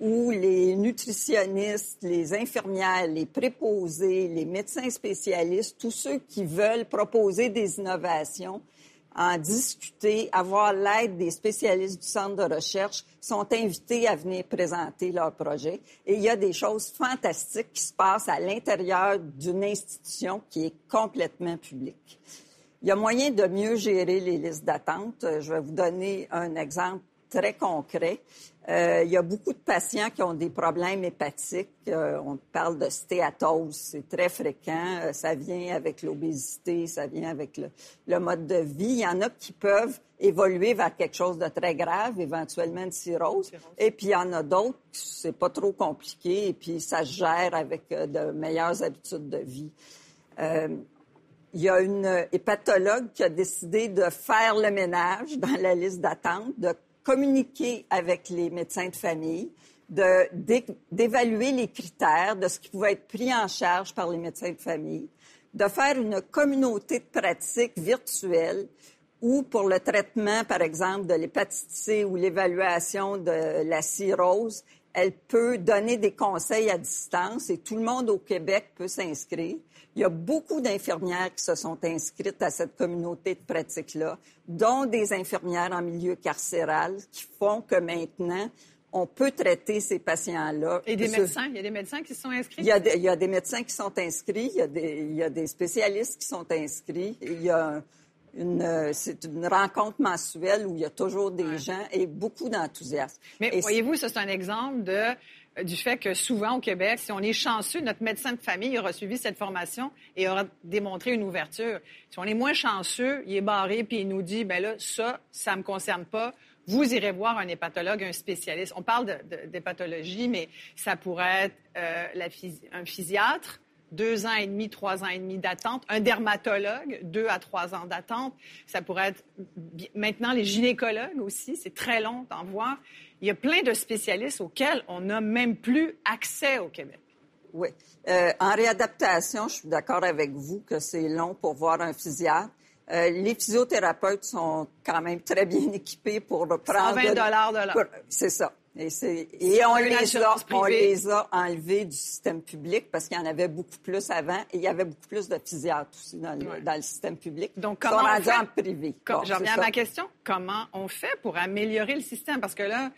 où les nutritionnistes, les infirmières, les préposés, les médecins spécialistes, tous ceux qui veulent proposer des innovations en discuter, avoir l'aide des spécialistes du centre de recherche, sont invités à venir présenter leur projet. Et il y a des choses fantastiques qui se passent à l'intérieur d'une institution qui est complètement publique. Il y a moyen de mieux gérer les listes d'attente. Je vais vous donner un exemple très concret. Euh, il y a beaucoup de patients qui ont des problèmes hépatiques. Euh, on parle de stéatose, c'est très fréquent. Euh, ça vient avec l'obésité, ça vient avec le, mode de vie. Il y en a qui peuvent évoluer vers quelque chose de très grave, éventuellement une cirrhose. Et puis il y en a d'autres, c'est pas trop compliqué, et puis ça se gère avec de meilleures habitudes de vie. il y a une hépatologue qui a décidé de faire le ménage dans la liste d'attente, de communiquer avec les médecins de famille, d'évaluer les critères de ce qui pouvait être pris en charge par les médecins de famille, de faire une communauté de pratiques virtuelle où, pour le traitement, par exemple, de l'hépatite C ou l'évaluation de la cirrhose, elle peut donner des conseils à distance et tout le monde au Québec peut s'inscrire. Il y a beaucoup d'infirmières qui se sont inscrites à cette communauté de pratique-là, dont des infirmières en milieu carcéral qui font que maintenant, on peut traiter ces patients-là. Et des médecins? Il y a des médecins qui sont inscrits? Il y a des, il y a des médecins qui sont inscrits, il y, a des, il y a des spécialistes qui sont inscrits. Il y a une, c'est une rencontre mensuelle où il y a toujours des gens et beaucoup d'enthousiasme. Mais voyez-vous, ça, c'est un exemple de du fait que souvent au Québec, si on est chanceux, notre médecin de famille aura suivi cette formation et aura démontré une ouverture. Si on est moins chanceux, il est barré puis il nous dit, ben là, ça, ça me concerne pas. Vous irez voir un hépatologue, un spécialiste. On parle d'hépatologie, mais ça pourrait être euh, un physiatre, deux ans et demi, trois ans et demi d'attente. Un dermatologue, deux à trois ans d'attente. Ça pourrait être maintenant les gynécologues aussi. C'est très long d'en voir il y a plein de spécialistes auxquels on n'a même plus accès au Québec. Oui. Euh, en réadaptation, je suis d'accord avec vous que c'est long pour voir un physiatre. Euh, les physiothérapeutes sont quand même très bien équipés pour prendre... 120 dollars de l'heure. C'est ça. Et, on, les a, on les a enlevés du système public parce qu'il y en avait beaucoup plus avant et il y avait beaucoup plus de physiatres aussi dans le, système public. Donc, comment on fait? en privé. je reviens à ma question. Comment on fait pour améliorer le système? Parce que là,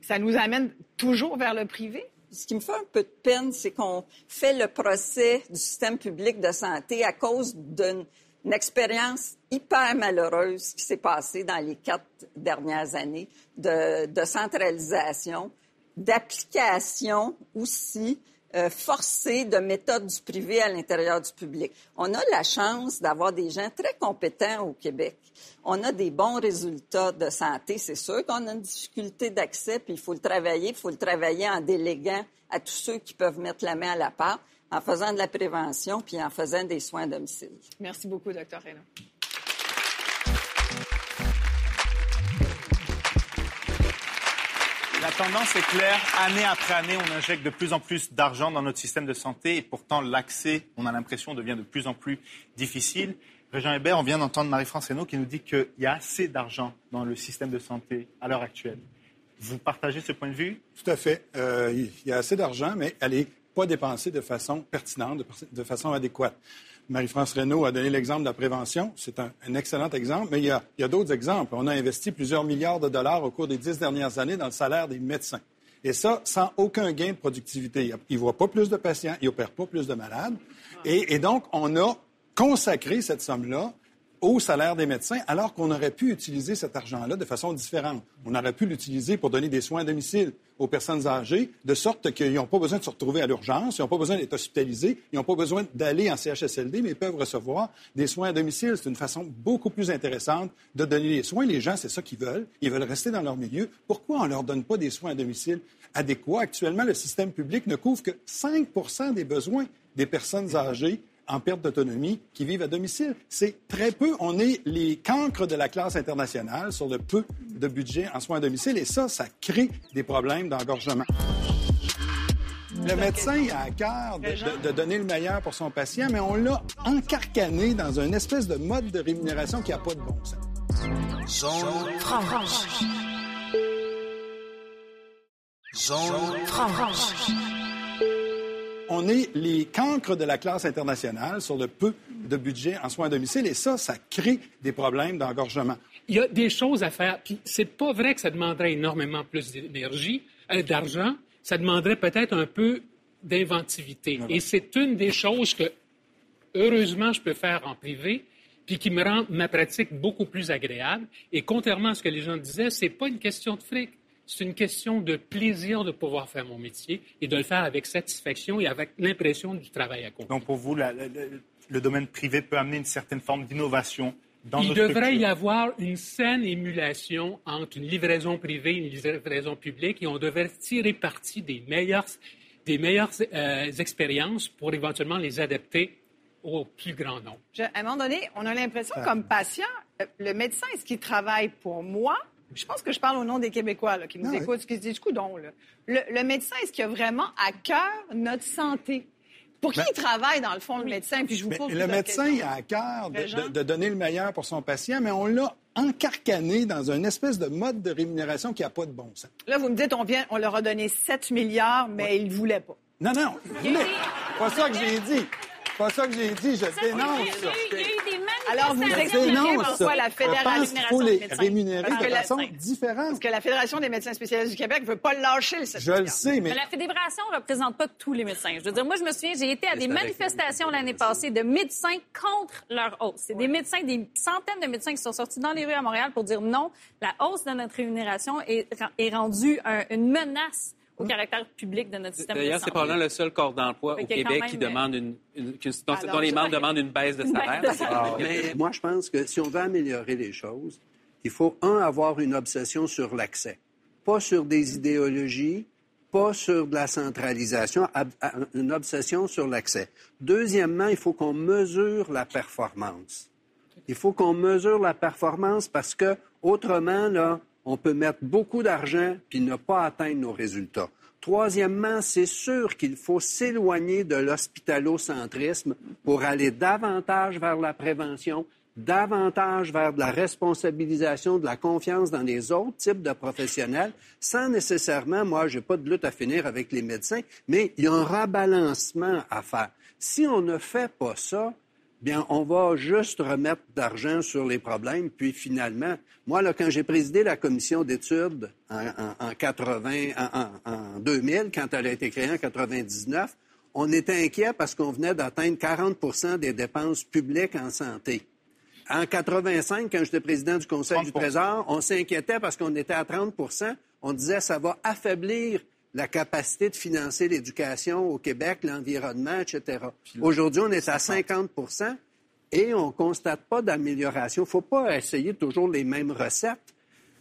ça nous amène toujours vers le privé? Ce qui me fait un peu de peine, c'est qu'on fait le procès du système public de santé à cause d'une une expérience hyper malheureuse qui s'est passée dans les quatre dernières années de, centralisation, d'application aussi euh, forcée de méthodes du privé à l'intérieur du public. On a la chance d'avoir des gens très compétents au Québec. On a des bons résultats de santé. C'est sûr qu'on a une difficulté d'accès, puis il faut le travailler. Il faut le travailler en déléguant à tous ceux qui peuvent mettre la main à la pâte en faisant de la prévention puis en faisant des soins à domicile. Merci beaucoup, Dr. Reynaud. Tendance est claire. Année après année, on injecte de plus en plus d'argent dans notre système de santé et pourtant l'accès, on a l'impression, devient de plus en plus difficile. Régent Hébert, on vient d'entendre Marie-France Hainaut qui nous dit qu'il y a assez d'argent dans le système de santé à l'heure actuelle. Vous partagez ce point de vue? Tout à fait. Euh, il y a assez d'argent, mais elle est pas dépensé de façon pertinente, de, façon adéquate. Marie-France Reynaud a donné l'exemple de la prévention. C'est un, excellent exemple, mais il y a, d'autres exemples. On a investi plusieurs milliards de dollars au cours des dix dernières années dans le salaire des médecins. Et ça, sans aucun gain de productivité. Ils ne voient pas plus de patients, ils n'opèrent pas plus de malades. et donc, on a consacré cette somme-là au salaire des médecins, alors qu'on aurait pu utiliser cet argent-là de façon différente. On aurait pu l'utiliser pour donner des soins à domicile aux personnes âgées, de sorte qu'ils n'ont pas besoin de se retrouver à l'urgence, ils n'ont pas besoin d'être hospitalisés, ils n'ont pas besoin d'aller en CHSLD, mais ils peuvent recevoir des soins à domicile. C'est une façon beaucoup plus intéressante de donner les soins. Les gens, c'est ça qu'ils veulent. Ils veulent rester dans leur milieu. Pourquoi on ne leur donne pas des soins à domicile adéquats? Actuellement, le système public ne couvre que 5 des besoins des personnes âgées en perte d'autonomie qui vivent à domicile. C'est très peu. On est les cancres de la classe internationale sur le peu de budget en soins à domicile et ça, ça crée des problèmes d'engorgement. Le médecin a à cœur de, donner le meilleur pour son patient, mais on l'a encarcané dans une espèce de mode de rémunération qui n'a pas de bon sens. Zone franche. Zone franche on est les cancres de la classe internationale sur le peu de budget en soins à domicile et ça, ça crée des problèmes d'engorgement. Il y a des choses à faire. Puis c'est pas vrai que ça demanderait énormément plus d'énergie, euh, d'argent. Ça demanderait peut-être un peu d'inventivité. Et c'est une des choses que, heureusement, je peux faire en privé, puis qui me rend ma pratique beaucoup plus agréable. Et contrairement à ce que les gens disaient, c'est pas une question de fric. C'est une question de plaisir de pouvoir faire mon métier et de le faire avec satisfaction et avec l'impression du travail accompli. Donc pour vous, la, la, le domaine privé peut amener une certaine forme d'innovation dans Il devrait y avoir une saine émulation entre une livraison privée et une livraison publique et on devrait tirer parti des meilleures, des meilleures euh, expériences pour éventuellement les adapter au plus grand nombre. Je, à un moment donné, on a l'impression, comme patient, euh, le médecin, est-ce qu'il travaille pour moi? Je pense que je parle au nom des Québécois là, qui nous Ah écoutent, qui se disent, coudon, là. Le, le médecin, est-ce qu'il a vraiment à cœur notre santé? Pour qui il travaille, dans le fond, le médecin? Puis je vous Mais pose le médecin il a à cœur de, Régent? de- de donner le meilleur pour son patient, mais on l'a encarcané dans une espèce de mode de rémunération qui n'a pas de bon sens. Là, vous me dites, on, vient, on leur a donné 7 milliards, mais ils ne voulaient pas. Non, non, il voulait. pas ça que j'ai dit. Pas ça que j'ai dit. Je dénonce ça. Des. Alors, vous expliquez pourquoi la Fédération pense qu'il faut les médecins. rémunérer Parce de que la- façon différente. Parce que la Fédération des médecins spécialistes du Québec ne veut pas lâcher le 7 Je le sais, mais Mais la fédération ne représente pas tous les médecins. Je veux dire, moi, je me souviens, j'ai été à des manifestations l'année passée de médecins contre leur hausse. C'est des médecins, des centaines de médecins qui sont sortis dans les rues à Montréal pour dire non, la hausse de notre rémunération est, est rendue un- une menace au caractère public de notre système de D'ailleurs, c'est probablement le seul corps d'emploi au Québec même, qui demande une, une- dont, Alors, dont les membres demandent une baisse de baisse salaire. de salaire. Mais moi, je pense que si on veut améliorer les choses, il faut, un, avoir une obsession sur l'accès. Pas sur des idéologies, pas sur de la centralisation, une obsession sur l'accès. Deuxièmement, il faut qu'on mesure la performance. Il faut qu'on mesure la performance parce que, autrement, là, on peut mettre beaucoup d'argent puis ne pas atteindre nos résultats. Troisièmement, c'est sûr qu'il faut s'éloigner de l'hospitalocentrisme pour aller davantage vers la prévention, davantage vers de la responsabilisation, de la confiance dans les autres types de professionnels, sans nécessairement, moi, j'ai pas de lutte à finir avec les médecins, mais il y a un rebalancement à faire. Si on ne fait pas ça, bien, on va juste remettre d'argent sur les problèmes, puis finalement, moi, là, quand j'ai présidé la commission d'études en, en- en 80, en, en- en 2000, quand elle a été créée en 99, on était inquiet parce qu'on venait d'atteindre 40% des dépenses publiques en santé. En 85, quand j'étais président du Conseil du 30%. Trésor, on s'inquiétait parce qu'on était à 30% On disait ça va affaiblir la capacité de financer l'éducation au Québec, l'environnement, etc. Aujourd'hui, on est à 50 et on ne constate pas d'amélioration. Il ne faut pas essayer toujours les mêmes recettes.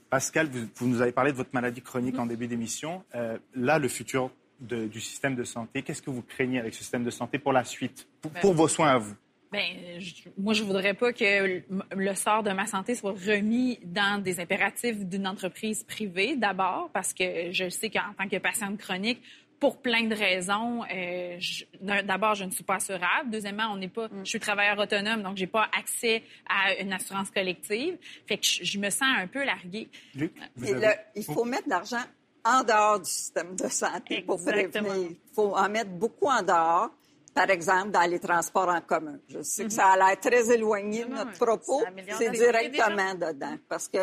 Pascal, vous, vous nous avez parlé de votre maladie chronique en début d'émission. Euh, là, le futur de- du système de santé, qu'est-ce que vous craignez avec ce système de santé pour la suite, pour, pour vos soins à vous? Ben, je- moi, je voudrais pas que le, sort de ma santé soit remis dans des impératifs d'une entreprise privée, d'abord, parce que je sais qu'en tant que patiente chronique, pour plein de raisons, euh, d'abord, je ne suis pas assurable. Deuxièmement, on n'est pas, je suis travailleur autonome, donc j'ai pas accès à une assurance collective. Fait que je, je me sens un peu larguée. Luc, vous Et avez- le- il faut mettre de l'argent en dehors du système de santé pour Exactement. prévenir. Il faut en mettre beaucoup en dehors. Par exemple, dans les transports en commun. Je sais que ça a l'air très éloigné de Non, notre propos. C'est directement dedans. Parce que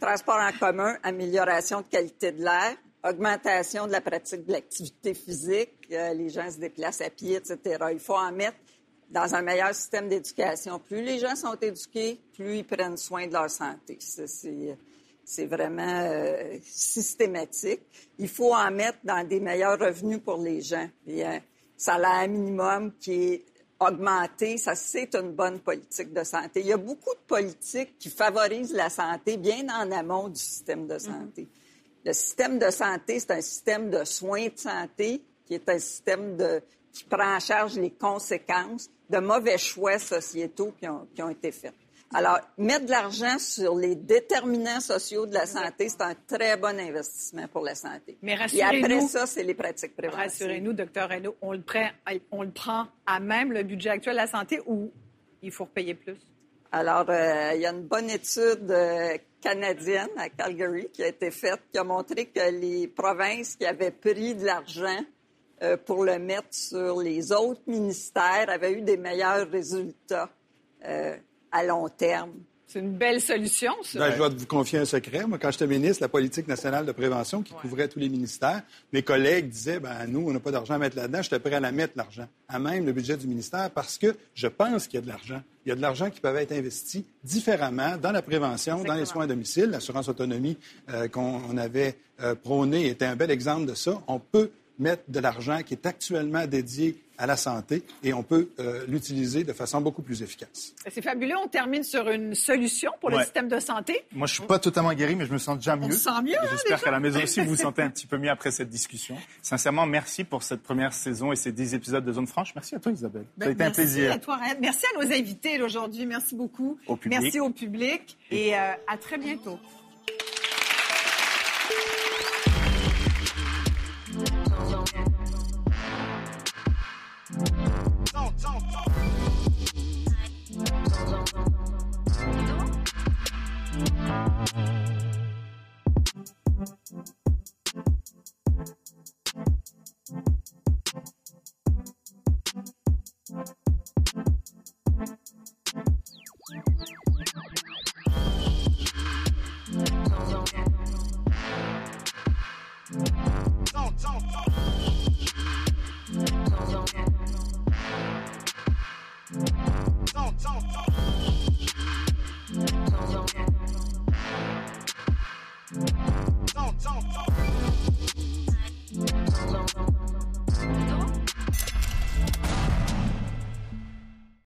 transport en commun, amélioration de qualité de l'air, augmentation de la pratique de l'activité physique, euh, les gens se déplacent à pied, etc. Il faut en mettre dans un meilleur système d'éducation. Plus les gens sont éduqués, plus ils prennent soin de leur santé. Ça, C'est vraiment euh, systématique. Il faut en mettre dans des meilleurs revenus pour les gens. Un salaire minimum qui est augmenté, ça c'est une bonne politique de santé. Il y a beaucoup de politiques qui favorisent la santé bien en amont du système de santé. Le système de santé, c'est un système de soins de santé qui est un système de, qui prend en charge les conséquences de mauvais choix sociétaux qui ont, qui ont été faits. Alors, mettre de l'argent sur les déterminants sociaux de la santé, c'est un très bon investissement pour la santé. Mais Et rassurez-nous- après ça, c'est les pratiques préventives. Rassurez-nous, docteur Reynaud, on le, prend, on le prend à même le budget actuel de la santé ou il faut repayer plus? Alors, euh, il y a une bonne étude euh, canadienne à Calgary qui a été faite qui a montré que les provinces qui avaient pris de l'argent euh, pour le mettre sur les autres ministères avait eu des meilleurs résultats à long terme. C'est une belle solution, ça. Ben, je dois vous confier un secret. Moi, quand j'étais ministre, la politique nationale de prévention, qui couvrait tous les ministères, mes collègues disaient, ben, nous, on n'a pas d'argent à mettre là-dedans. J'étais prêt à la mettre, l'argent, à même le budget du ministère, parce que je pense qu'il y a de l'argent. Il y a de l'argent qui peut être investi différemment dans la prévention, dans les soins à domicile. L'assurance autonomie euh, qu'on avait euh, prônée était un bel exemple de ça. On peut mettre de l'argent qui est actuellement dédié à la santé et on peut euh, l'utiliser de façon beaucoup plus efficace. C'est fabuleux. On termine sur une solution pour le Ouais. système de santé. Moi, je suis pas totalement guéri, mais je me sens déjà mieux. se sent mieux, hein, J'espère qu'à la maison aussi, vous vous sentez un petit peu mieux après cette discussion. Sincèrement, merci pour cette première saison et ces dix épisodes de Zone Franche. Merci à toi, Isabelle. Ça a Ben, été un merci plaisir. à toi. Merci à nos invités aujourd'hui. Merci beaucoup. Au public. Merci au public. Et euh, à très bientôt.